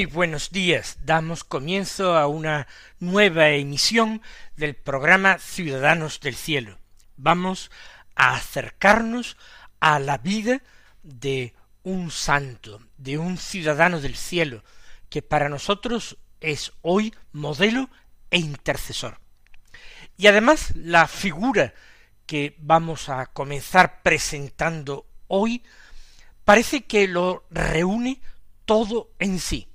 Muy buenos días. Damos comienzo a una nueva emisión del programa Ciudadanos del Cielo. Vamos a acercarnos a la vida de un santo, de un ciudadano del cielo, que para nosotros es hoy modelo e intercesor. Y además la figura que vamos a comenzar presentando hoy parece que lo reúne todo en sí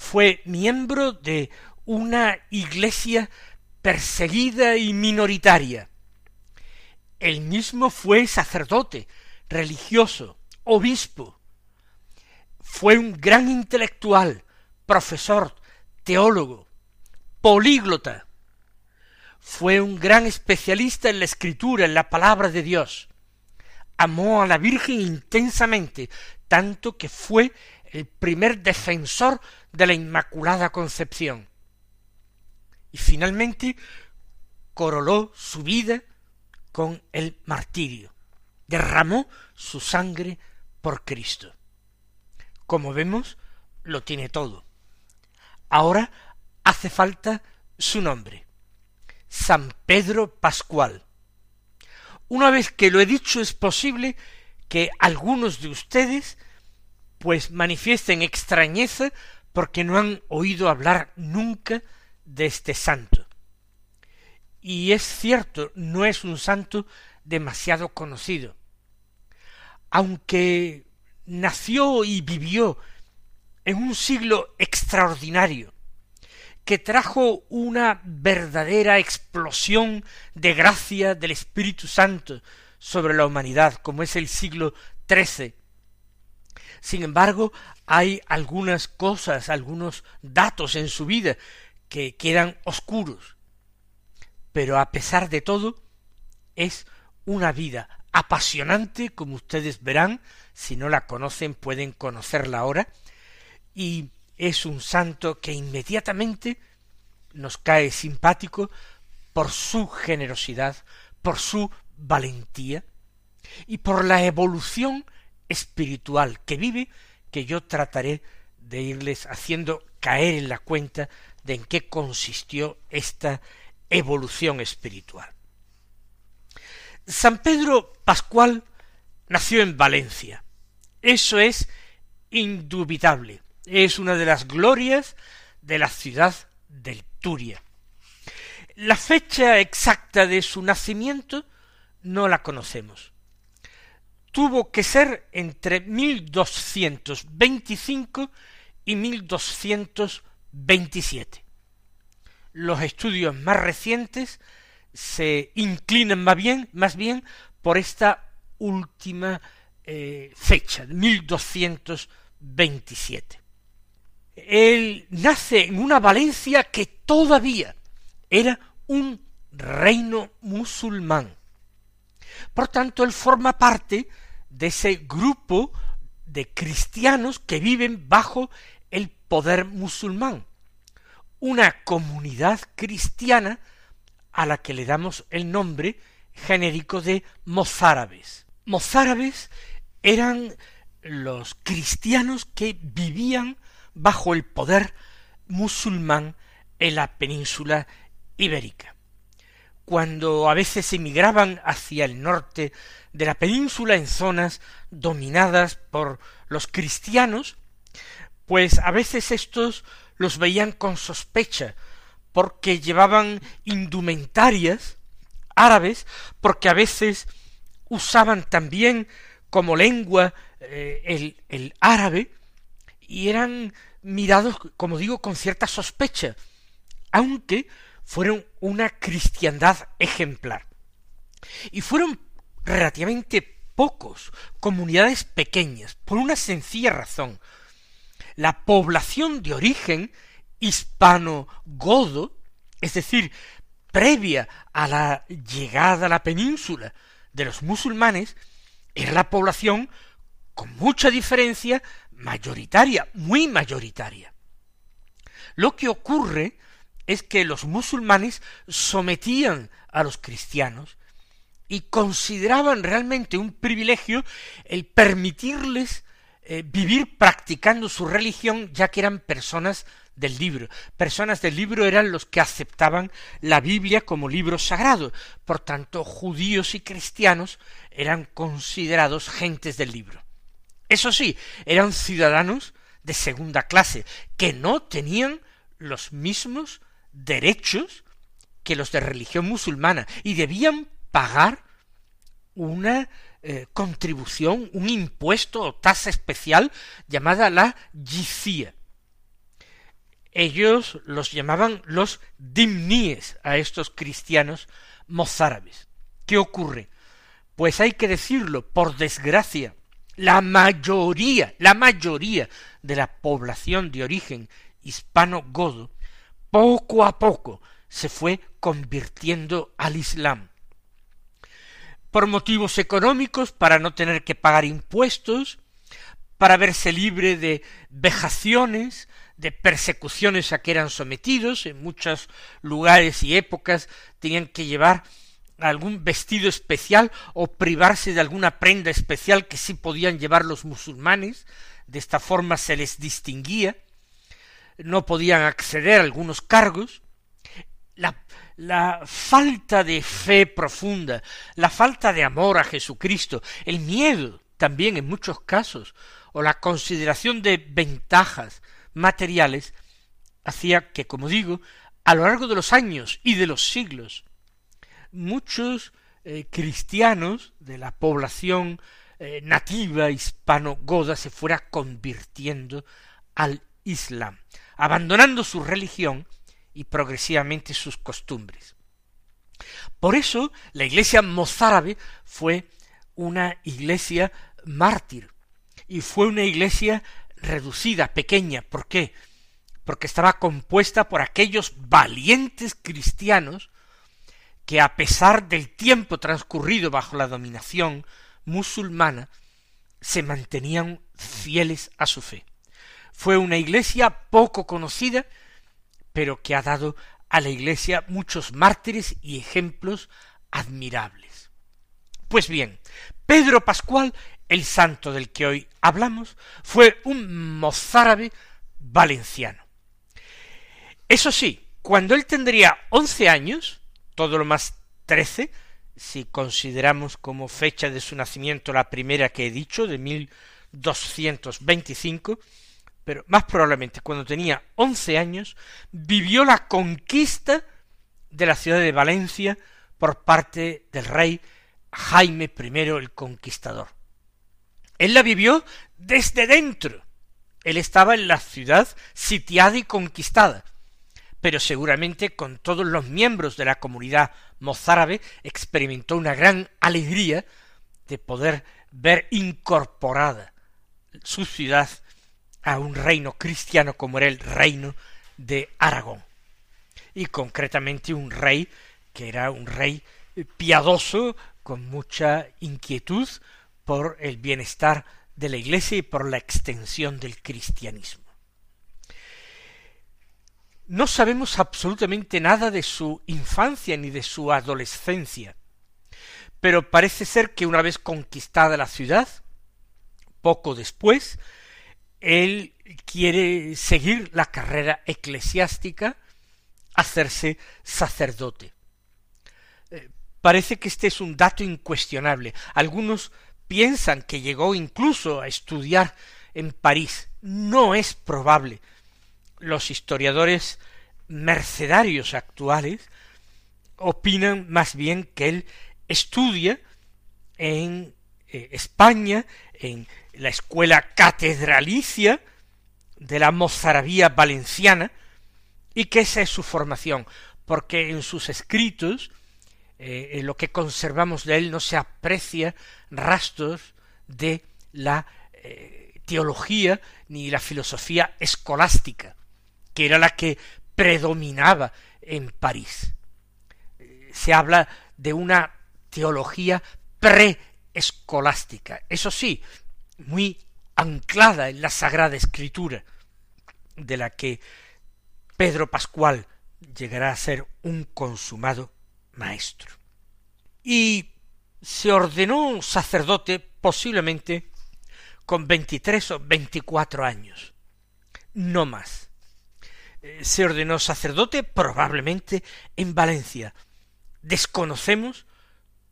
fue miembro de una iglesia perseguida y minoritaria. Él mismo fue sacerdote, religioso, obispo. Fue un gran intelectual, profesor, teólogo, políglota. Fue un gran especialista en la escritura, en la palabra de Dios. Amó a la Virgen intensamente, tanto que fue el primer defensor de la Inmaculada Concepción. Y finalmente coroló su vida con el martirio, derramó su sangre por Cristo. Como vemos, lo tiene todo. Ahora hace falta su nombre, San Pedro Pascual. Una vez que lo he dicho, es posible que algunos de ustedes pues manifiesten extrañeza porque no han oído hablar nunca de este santo. Y es cierto, no es un santo demasiado conocido. Aunque nació y vivió en un siglo extraordinario, que trajo una verdadera explosión de gracia del Espíritu Santo sobre la humanidad, como es el siglo XIII, sin embargo, hay algunas cosas, algunos datos en su vida que quedan oscuros. Pero a pesar de todo, es una vida apasionante, como ustedes verán, si no la conocen pueden conocerla ahora, y es un santo que inmediatamente nos cae simpático por su generosidad, por su valentía y por la evolución espiritual que vive que yo trataré de irles haciendo caer en la cuenta de en qué consistió esta evolución espiritual. San Pedro Pascual nació en Valencia. Eso es indubitable. Es una de las glorias de la ciudad del Turia. La fecha exacta de su nacimiento no la conocemos tuvo que ser entre 1225 y 1227. Los estudios más recientes se inclinan más bien, más bien por esta última eh, fecha, 1227. Él nace en una Valencia que todavía era un reino musulmán. Por tanto, él forma parte de ese grupo de cristianos que viven bajo el poder musulmán, una comunidad cristiana a la que le damos el nombre genérico de mozárabes. Mozárabes eran los cristianos que vivían bajo el poder musulmán en la península ibérica cuando a veces emigraban hacia el norte de la península en zonas dominadas por los cristianos, pues a veces estos los veían con sospecha, porque llevaban indumentarias árabes, porque a veces usaban también como lengua eh, el, el árabe, y eran mirados, como digo, con cierta sospecha, aunque fueron una cristiandad ejemplar. Y fueron relativamente pocos, comunidades pequeñas, por una sencilla razón. La población de origen hispano-godo, es decir, previa a la llegada a la península de los musulmanes, era la población con mucha diferencia mayoritaria, muy mayoritaria. Lo que ocurre es que los musulmanes sometían a los cristianos y consideraban realmente un privilegio el permitirles eh, vivir practicando su religión ya que eran personas del libro. Personas del libro eran los que aceptaban la Biblia como libro sagrado. Por tanto, judíos y cristianos eran considerados gentes del libro. Eso sí, eran ciudadanos de segunda clase, que no tenían los mismos derechos que los de religión musulmana y debían pagar una eh, contribución, un impuesto o tasa especial llamada la yicía. Ellos los llamaban los dimníes a estos cristianos mozárabes. ¿Qué ocurre? Pues hay que decirlo, por desgracia, la mayoría, la mayoría de la población de origen hispano-godo, poco a poco se fue convirtiendo al Islam. Por motivos económicos, para no tener que pagar impuestos, para verse libre de vejaciones, de persecuciones a que eran sometidos, en muchos lugares y épocas tenían que llevar algún vestido especial o privarse de alguna prenda especial que sí podían llevar los musulmanes, de esta forma se les distinguía, no podían acceder a algunos cargos, la, falta de fe profunda, la falta de amor a Jesucristo, el miedo también en muchos casos, o la consideración de ventajas materiales, hacía que, como digo, a lo largo de los años y de los siglos, muchos eh, cristianos de la población eh, nativa hispano-goda se fuera convirtiendo al Islam, abandonando su religión y progresivamente sus costumbres. Por eso la iglesia mozárabe fue una iglesia mártir y fue una iglesia reducida, pequeña. ¿Por qué? Porque estaba compuesta por aquellos valientes cristianos que a pesar del tiempo transcurrido bajo la dominación musulmana, se mantenían fieles a su fe. Fue una iglesia poco conocida, pero que ha dado a la iglesia muchos mártires y ejemplos admirables. Pues bien, Pedro Pascual, el santo del que hoy hablamos, fue un mozárabe valenciano. Eso sí, cuando él tendría once años, todo lo más trece, si consideramos como fecha de su nacimiento la primera que he dicho, de mil doscientos veinticinco, pero más probablemente cuando tenía once años, vivió la conquista de la ciudad de Valencia por parte del rey Jaime I el Conquistador. Él la vivió desde dentro. Él estaba en la ciudad sitiada y conquistada pero seguramente con todos los miembros de la comunidad mozárabe experimentó una gran alegría de poder ver incorporada su ciudad a un reino cristiano como era el reino de Aragón y concretamente un rey que era un rey piadoso con mucha inquietud por el bienestar de la iglesia y por la extensión del cristianismo. No sabemos absolutamente nada de su infancia ni de su adolescencia, pero parece ser que una vez conquistada la ciudad, poco después, él quiere seguir la carrera eclesiástica, hacerse sacerdote. Eh, parece que este es un dato incuestionable. Algunos piensan que llegó incluso a estudiar en París. No es probable los historiadores mercedarios actuales opinan más bien que él estudia en eh, España, en la escuela catedralicia de la mozarabía valenciana, y que esa es su formación. porque en sus escritos, eh, en lo que conservamos de él, no se aprecia rastros de la eh, teología ni la filosofía escolástica, que era la que predominaba en París. Se habla de una teología preescolástica, eso sí, muy anclada en la Sagrada Escritura, de la que Pedro Pascual llegará a ser un consumado maestro. Y se ordenó sacerdote posiblemente con veintitrés o veinticuatro años, no más. Eh, se ordenó sacerdote probablemente en Valencia. Desconocemos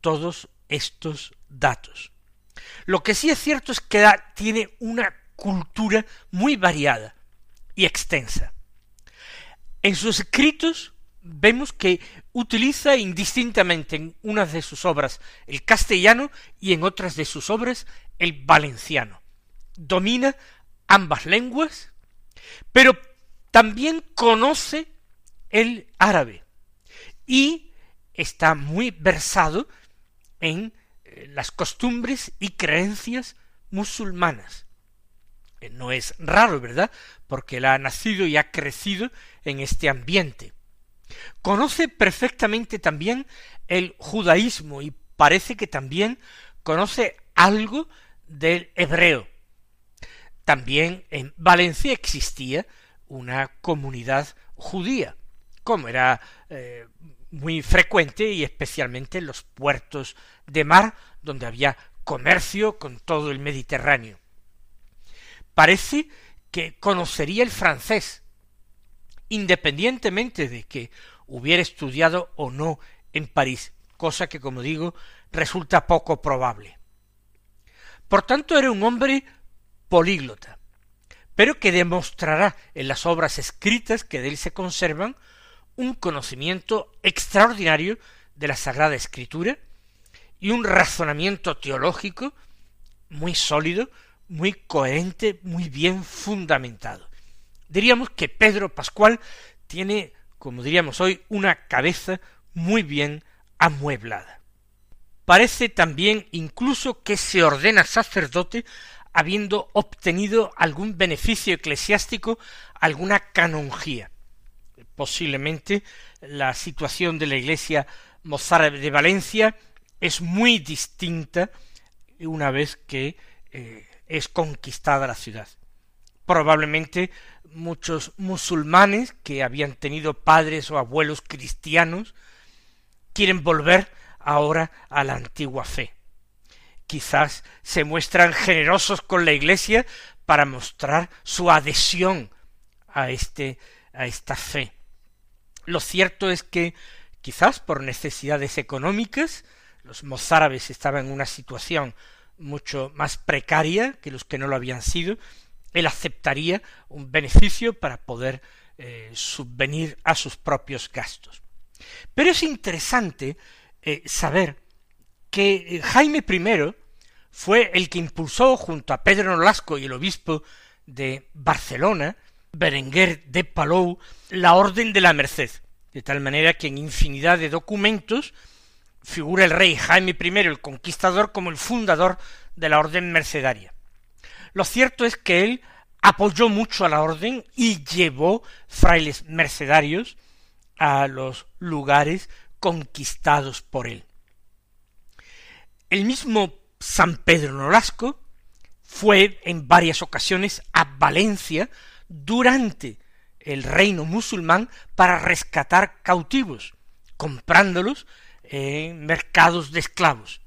todos estos datos. Lo que sí es cierto es que tiene una cultura muy variada y extensa. En sus escritos vemos que utiliza indistintamente en unas de sus obras el castellano y en otras de sus obras el valenciano. Domina ambas lenguas, pero también conoce el árabe y está muy versado en eh, las costumbres y creencias musulmanas. Eh, no es raro, ¿verdad? Porque él ha nacido y ha crecido en este ambiente. Conoce perfectamente también el judaísmo y parece que también conoce algo del hebreo. También en Valencia existía una comunidad judía, como era eh, muy frecuente y especialmente en los puertos de mar donde había comercio con todo el Mediterráneo. Parece que conocería el francés, independientemente de que hubiera estudiado o no en París, cosa que, como digo, resulta poco probable. Por tanto, era un hombre políglota, pero que demostrará en las obras escritas que de él se conservan un conocimiento extraordinario de la Sagrada Escritura y un razonamiento teológico muy sólido, muy coherente, muy bien fundamentado. Diríamos que Pedro Pascual tiene, como diríamos hoy, una cabeza muy bien amueblada. Parece también incluso que se ordena sacerdote habiendo obtenido algún beneficio eclesiástico, alguna canonjía. Posiblemente la situación de la iglesia mozárabe de Valencia es muy distinta una vez que eh, es conquistada la ciudad. Probablemente muchos musulmanes que habían tenido padres o abuelos cristianos quieren volver ahora a la antigua fe. Quizás se muestran generosos con la Iglesia para mostrar su adhesión a este a esta fe. Lo cierto es que quizás por necesidades económicas los mozárabes estaban en una situación mucho más precaria que los que no lo habían sido, él aceptaría un beneficio para poder eh, subvenir a sus propios gastos. Pero es interesante eh, saber que eh, Jaime I fue el que impulsó junto a Pedro Nolasco y el obispo de Barcelona, Berenguer de Palou, la Orden de la Merced, de tal manera que en infinidad de documentos figura el rey Jaime I el Conquistador como el fundador de la orden mercedaria. Lo cierto es que él apoyó mucho a la orden y llevó frailes mercedarios a los lugares conquistados por él. El mismo San Pedro Nolasco fue en varias ocasiones a Valencia durante el reino musulmán para rescatar cautivos, comprándolos en mercados de esclavos.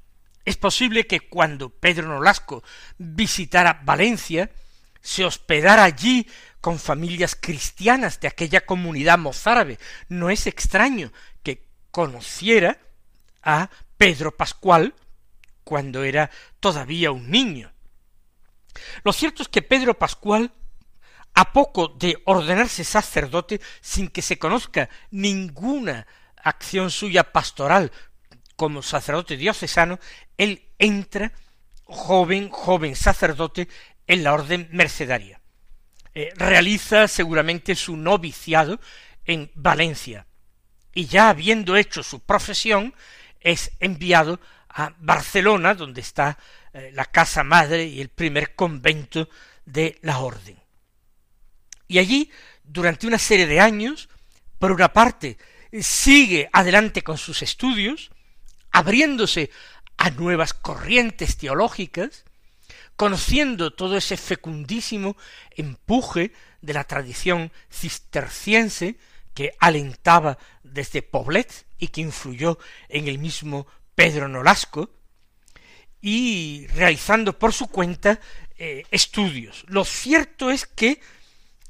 Es posible que cuando Pedro Nolasco visitara Valencia, se hospedara allí con familias cristianas de aquella comunidad mozárabe. No es extraño que conociera a Pedro Pascual cuando era todavía un niño. Lo cierto es que Pedro Pascual, a poco de ordenarse sacerdote, sin que se conozca ninguna acción suya pastoral como sacerdote diocesano, él entra joven, joven sacerdote en la orden mercedaria. Eh, realiza seguramente su noviciado en Valencia y ya habiendo hecho su profesión, es enviado a Barcelona, donde está eh, la casa madre y el primer convento de la orden. Y allí, durante una serie de años, por una parte, sigue adelante con sus estudios, abriéndose a nuevas corrientes teológicas, conociendo todo ese fecundísimo empuje de la tradición cisterciense que alentaba desde Poblet y que influyó en el mismo Pedro Nolasco, y realizando por su cuenta eh, estudios. Lo cierto es que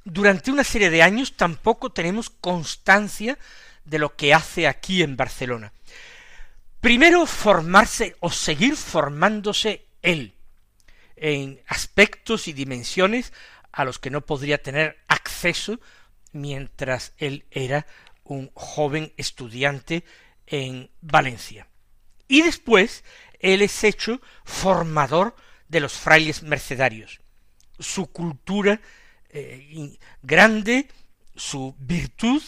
durante una serie de años tampoco tenemos constancia de lo que hace aquí en Barcelona. Primero formarse o seguir formándose él en aspectos y dimensiones a los que no podría tener acceso mientras él era un joven estudiante en Valencia. Y después él es hecho formador de los frailes mercedarios. Su cultura eh, grande, su virtud,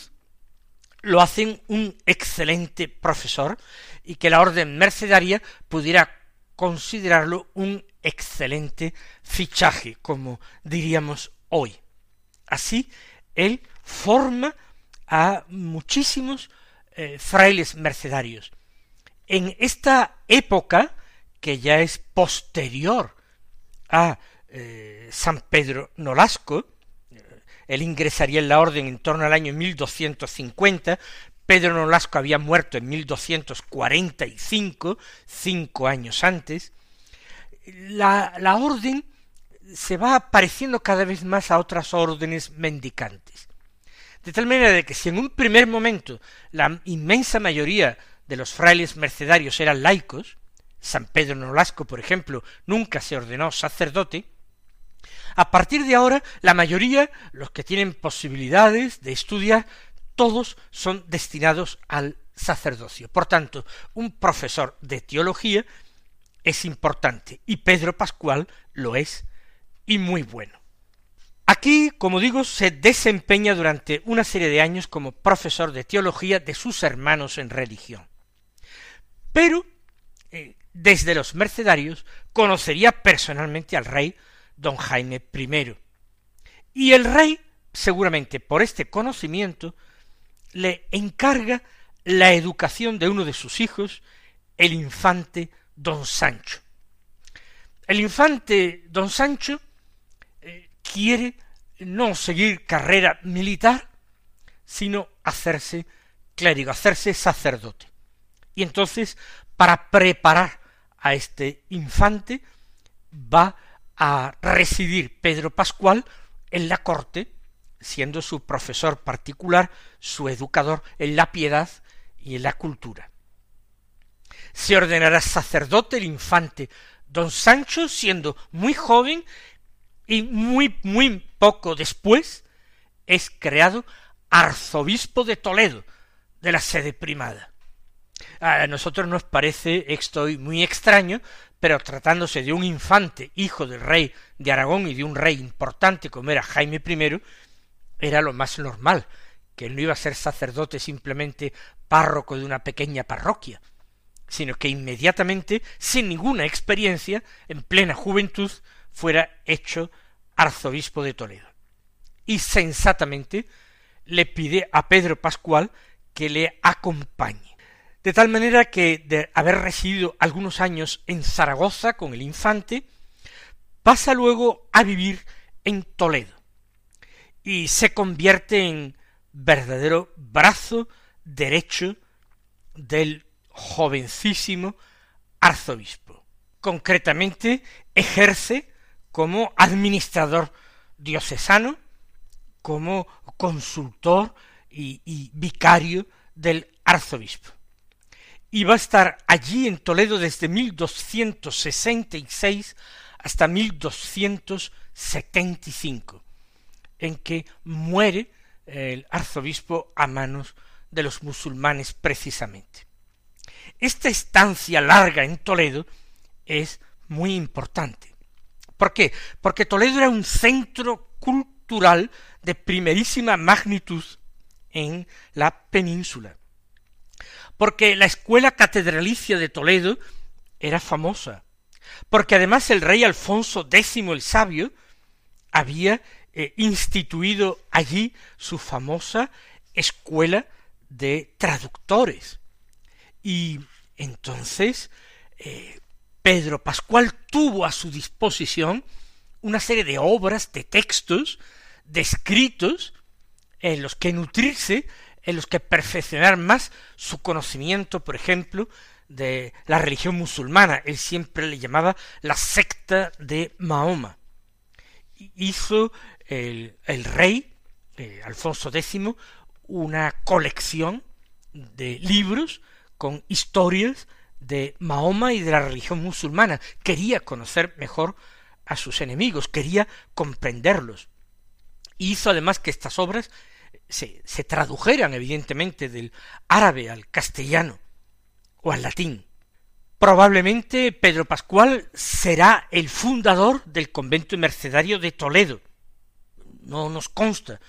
lo hacen un excelente profesor y que la orden mercedaria pudiera considerarlo un excelente fichaje, como diríamos hoy. Así, él forma a muchísimos eh, frailes mercedarios. En esta época, que ya es posterior a eh, San Pedro Nolasco, él ingresaría en la orden en torno al año 1250, Pedro Nolasco había muerto en 1245, cinco años antes, la, orden se va pareciendo cada vez más a otras órdenes mendicantes. De tal manera de que si en un primer momento la inmensa mayoría de los frailes mercedarios eran laicos, San Pedro Nolasco, por ejemplo, nunca se ordenó sacerdote, a partir de ahora la mayoría, los que tienen posibilidades de estudiar, todos son destinados al sacerdocio. Por tanto, un profesor de teología es importante y Pedro Pascual lo es y muy bueno. Aquí, como digo, se desempeña durante una serie de años como profesor de teología de sus hermanos en religión. Pero, eh, desde los mercedarios, conocería personalmente al rey don Jaime I. Y el rey, seguramente por este conocimiento, le encarga la educación de uno de sus hijos, el infante don Sancho. El infante don Sancho quiere no seguir carrera militar, sino hacerse clérigo, hacerse sacerdote. Y entonces, para preparar a este infante, va a residir Pedro Pascual en la corte, siendo su profesor particular, su educador en la piedad y en la cultura. Se ordenará sacerdote el infante don Sancho, siendo muy joven y muy, muy poco después es creado arzobispo de Toledo, de la sede primada. A nosotros nos parece esto muy extraño, pero tratándose de un infante, hijo del rey de Aragón y de un rey importante como era Jaime I, era lo más normal, que no iba a ser sacerdote simplemente párroco de una pequeña parroquia, sino que inmediatamente, sin ninguna experiencia, en plena juventud, fuera hecho arzobispo de Toledo. Y sensatamente le pide a Pedro Pascual que le acompañe. De tal manera que de haber residido algunos años en Zaragoza con el infante, pasa luego a vivir en Toledo y se convierte en verdadero brazo derecho del jovencísimo arzobispo. Concretamente ejerce como administrador diocesano, como consultor y, vicario del arzobispo. Y va a estar allí en Toledo desde 1266 hasta 1275, en que muere el arzobispo a manos de los musulmanes precisamente. Esta estancia larga en Toledo es muy importante. ¿Por qué? Porque Toledo era un centro cultural de primerísima magnitud en la península. Porque la escuela catedralicia de Toledo era famosa, porque además el rey Alfonso X el Sabio había eh, instituido allí su famosa escuela de traductores. Y entonces eh, Pedro Pascual tuvo a su disposición una serie de obras, de textos, de escritos, en los que nutrirse, en los que perfeccionar más su conocimiento, por ejemplo, de la religión musulmana. Él siempre le llamaba la secta de Mahoma. Hizo el, rey, eh, Alfonso X, una colección de libros con historias de Mahoma y de la religión musulmana. Quería conocer mejor a sus enemigos, quería comprenderlos. hizo además que estas obras se, tradujeran evidentemente del árabe al castellano o al latín. Probablemente Pedro Pascual será el fundador del convento mercedario de Toledo. No nos consta,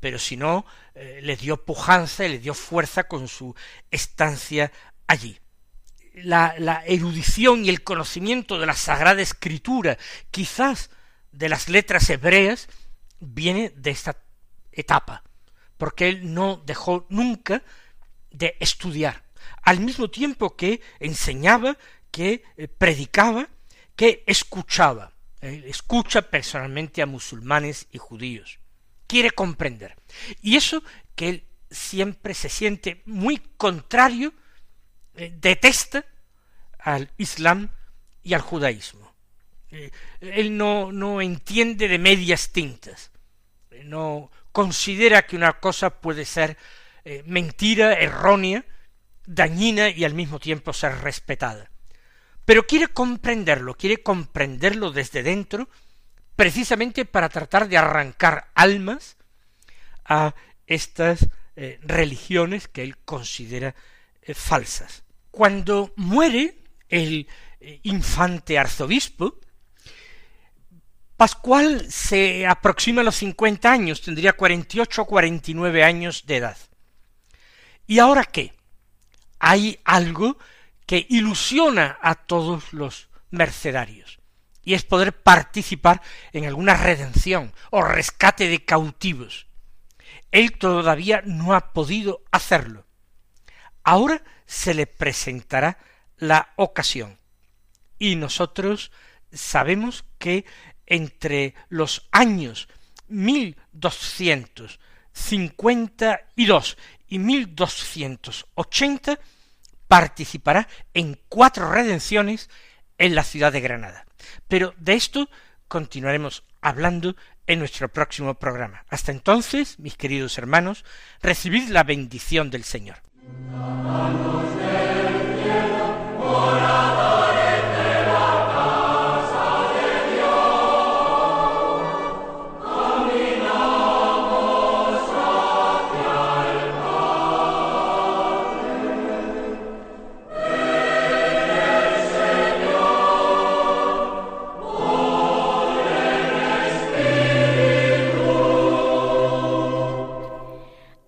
pero si no, eh, le dio pujanza y le dio fuerza con su estancia allí. La, la erudición y el conocimiento de la Sagrada Escritura, quizás de las letras hebreas, viene de esta etapa, porque él no dejó nunca de estudiar, al mismo tiempo que enseñaba, que eh, predicaba, que escuchaba. escucha personalmente a musulmanes y judíos quiere comprender. Y eso que él siempre se siente muy contrario, eh, detesta al Islam y al judaísmo. Eh, él no, no entiende de medias tintas, no considera que una cosa puede ser mentira, errónea, dañina y al mismo tiempo ser respetada. Pero quiere comprenderlo, quiere comprenderlo desde dentro, precisamente para tratar de arrancar almas a estas eh, religiones que él considera eh, falsas. Cuando muere el eh, infante arzobispo, Pascual se aproxima a los cincuenta años, tendría cuarenta y ocho o cuarenta y nueve años de edad. ¿Y ahora qué? Hay algo que ilusiona a todos los mercenarios y es poder participar en alguna redención o rescate de cautivos. Él todavía no ha podido hacerlo. Ahora se le presentará la ocasión. Y nosotros sabemos que entre los años 1252 y 1280 participará en cuatro redenciones en la ciudad de Granada. Pero de esto continuaremos hablando en nuestro próximo programa. Hasta entonces, mis queridos hermanos, recibid la bendición del Señor.